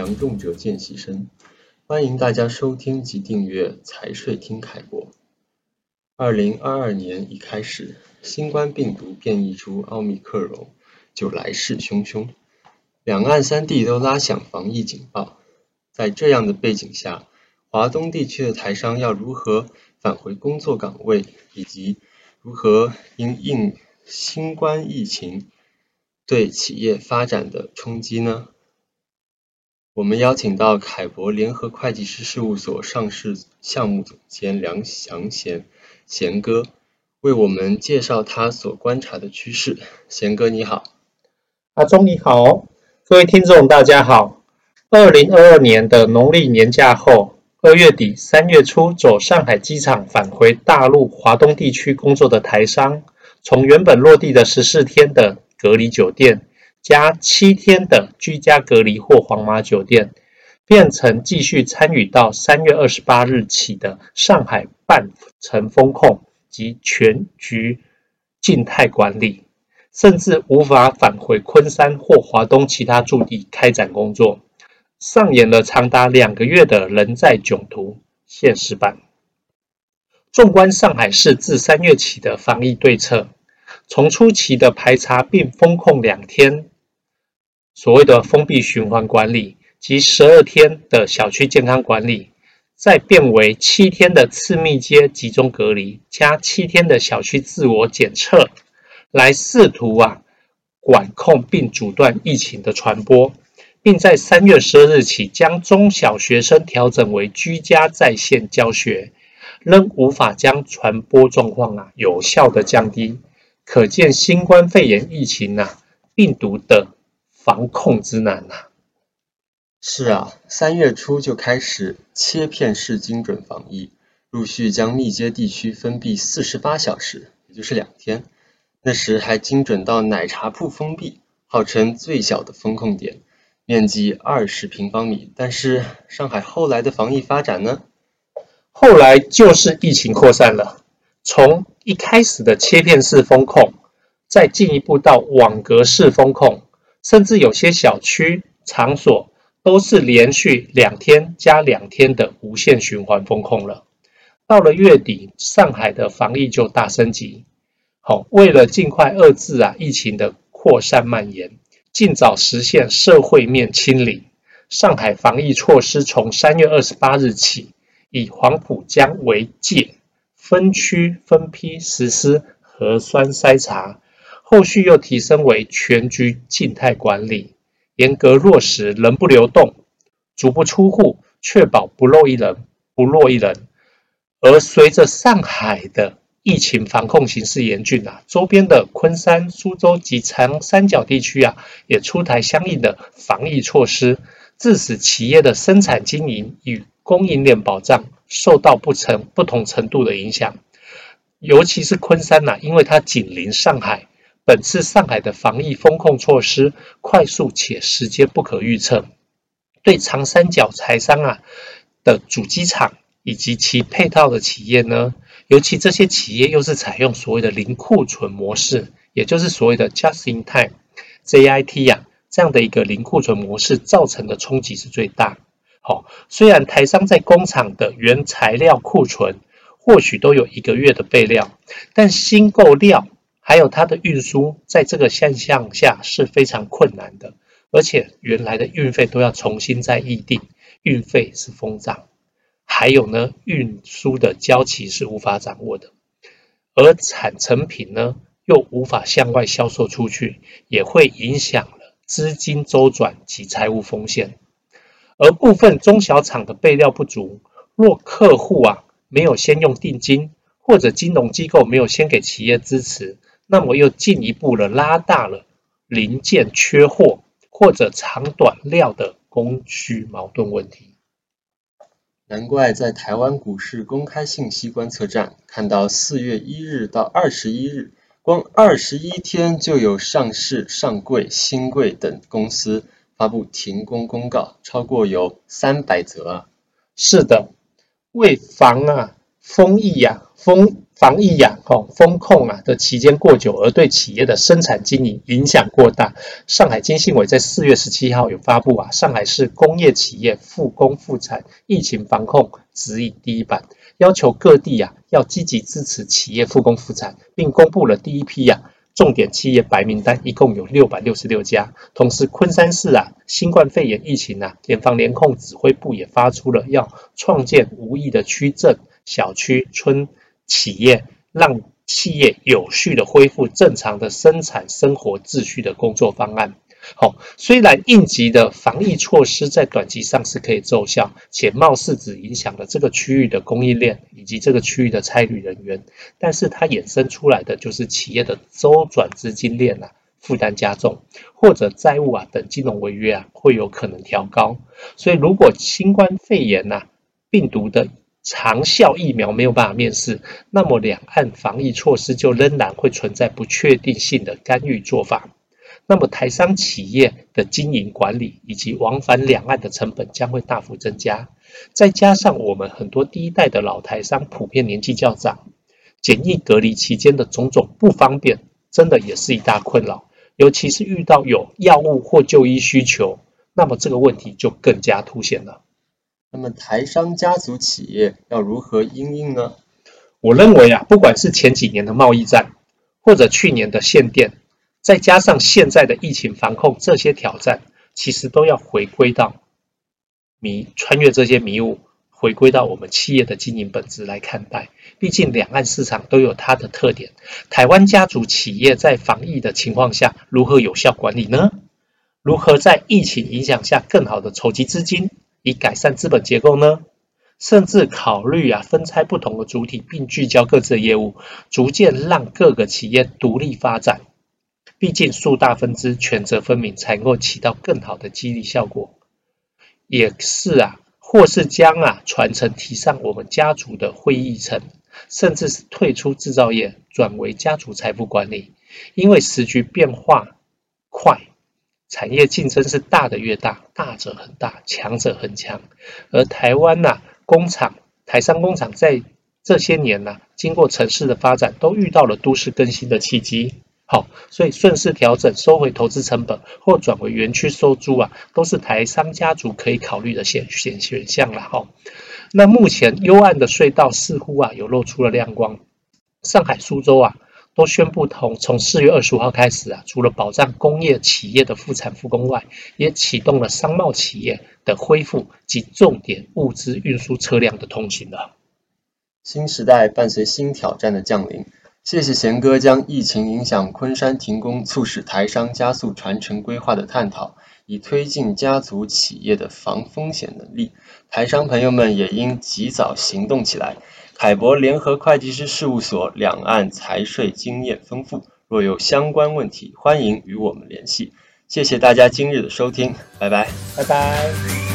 杨仲哲见习生，欢迎大家收听及订阅财税听凯博。二零二二年一开始，新冠病毒变异株奥密克戎就来势汹汹，两岸三地都拉响防疫警报。在这样的背景下，华东地区的台商要如何返回工作岗位，以及如何因应新冠疫情对企业发展的冲击呢？我们邀请到凯博联合会计师事务所上市项目总监梁祥贤贤哥，为我们介绍他所观察的趋势。贤哥你好，阿忠你好，各位听众大家好。二零二二年的农历年假后，二月底三月初走上海机场返回大陆华东地区工作的台商，从原本落地的十四天的隔离酒店，加七天的居家隔离或黄码酒店，变成继续参与到三月二十八日起的上海半程封控及全局静态管理，甚至无法返回昆山或华东其他驻地开展工作，上演了长达两个月的人在囧途现实版。纵观上海市自三月起的防疫对策，从初期的排查并封控两天。所谓的封闭循环管理及十二天的小区健康管理，再变为七天的次密接集中隔离加七天的小区自我检测，来试图啊管控并阻断疫情的传播，并在三月十二日起将中小学生调整为居家在线教学，仍无法将传播状况啊有效的降低，可见新冠肺炎疫情啊病毒的。防控之难呐、啊！是啊，三月初就开始切片式精准防疫，陆续将密接地区封闭四十八小时，也就是两天。那时还精准到奶茶铺封闭，号称最小的风控点，面积二十平方米。但是上海后来的防疫发展呢？后来就是疫情扩散了，从一开始的切片式风控，再进一步到网格式风控。甚至有些小区场所都是连续两天加两天的无限循环封控了。到了月底，上海的防疫就大升级。好，为了尽快遏制啊疫情的扩散蔓延，尽早实现社会面清零，上海防疫措施从三月二十八日起，以黄浦江为界，分区分批实施核酸筛查。后续又提升为全局静态管理，严格落实人不流动、足不出户，确保不漏一人、不落一人。而随着上海的疫情防控形势严峻啊，周边的昆山、苏州及长三角地区啊，也出台相应的防疫措施，致使企业的生产经营与供应链保障受到不成不同程度的影响。尤其是昆山呐、因为它紧邻上海。本次上海的防疫封控措施快速且时间不可预测，对长三角财商啊的主机厂以及其配套的企业呢，尤其这些企业又是采用所谓的零库存模式，也就是所谓的 Just in Time JIT 呀、这样的一个零库存模式造成的冲击是最大。好，虽然台商在工厂的原材料库存或许都有一个月的备料，但新购料。还有它的运输，在这个现象下是非常困难的，而且原来的运费都要重新再议定，运费是疯涨，还有呢，运输的交期是无法掌握的，而产成品呢又无法向外销售出去，也会影响了资金周转及财务风险，而部分中小厂的备料不足，若客户啊没有先用定金，或者金融机构没有先给企业支持。那么又进一步的拉大了零件缺货或者长短料的供需矛盾问题。难怪在台湾股市公开信息观测站看到四月一日到二十一日，光二十一天就有上市、上柜、新柜等公司发布停工公告，超过有三百则啊。是的，为防啊封疫呀、啊、封。防疫呀、啊、哦风控啊的期间过久，而对企业的生产经营影响过大。上海经信委在四月十七号有发布啊，上海市工业企业复工复产疫情防控指引第一版，要求各地啊要积极支持企业复工复产，并公布了第一批呀、啊。重点企业白名单一共有六百六十六家，同时昆山市啊，新冠肺炎疫情啊，联防联控指挥部也发出了要创建无疫的区镇、小区、村企业，让企业有序的恢复正常的生产生活秩序的工作方案。好，虽然应急的防疫措施在短期上是可以奏效，且貌似只影响了这个区域的供应链以及这个区域的差旅人员，但是它衍生出来的就是企业的周转资金链啊负担加重，或者债务啊等金融违约啊会有可能调高。所以，如果新冠肺炎呐、病毒的长效疫苗没有办法面世，那么两岸防疫措施就仍然会存在不确定性的干预做法。那么台商企业的经营管理以及往返两岸的成本将会大幅增加，再加上我们很多第一代的老台商普遍年纪较长，检疫隔离期间的种种不方便，真的也是一大困扰。尤其是遇到有药物或就医需求，那么这个问题就更加凸显了。那么台商家族企业要如何应应呢？我认为啊，不管是前几年的贸易战，或者去年的限电。再加上现在的疫情防控，这些挑战其实都要回归到迷穿越这些迷雾，回归到我们企业的经营本质来看待。毕竟两岸市场都有它的特点。台湾家族企业在防疫的情况下，如何有效管理呢？如何在疫情影响下更好的筹集资金，以改善资本结构呢？甚至考虑啊，分拆不同的主体，并聚焦各自的业务，逐渐让各个企业独立发展。毕竟树大分支，权责分明，才能够起到更好的激励效果。也是啊，或是将啊传承提上我们家族的会议层，甚至是退出制造业，转为家族财富管理。因为时局变化快，产业竞争是大的越大，大者很大，强者很强。而台湾呐、啊，工厂台商工厂在这些年呐、啊，经过城市的发展，都遇到了都市更新的契机。好，所以顺势调整，收回投资成本，或转为园区收租啊，都是台商家族可以考虑的选选选项了哈。那目前幽暗的隧道似乎啊有露出了亮光，上海、苏州啊都宣布从从四月二十五号开始啊，除了保障工业企业的复产复工外，也启动了商贸企业的恢复及重点物资运输车辆的通行了。新时代伴随新挑战的降临。谢谢贤哥将疫情影响昆山停工，促使台商加速传承规划的探讨，以推进家族企业的防风险能力。台商朋友们也应及早行动起来。凯博联合会计师事务所两岸财税经验丰富，若有相关问题，欢迎与我们联系。谢谢大家今日的收听，拜拜，拜拜。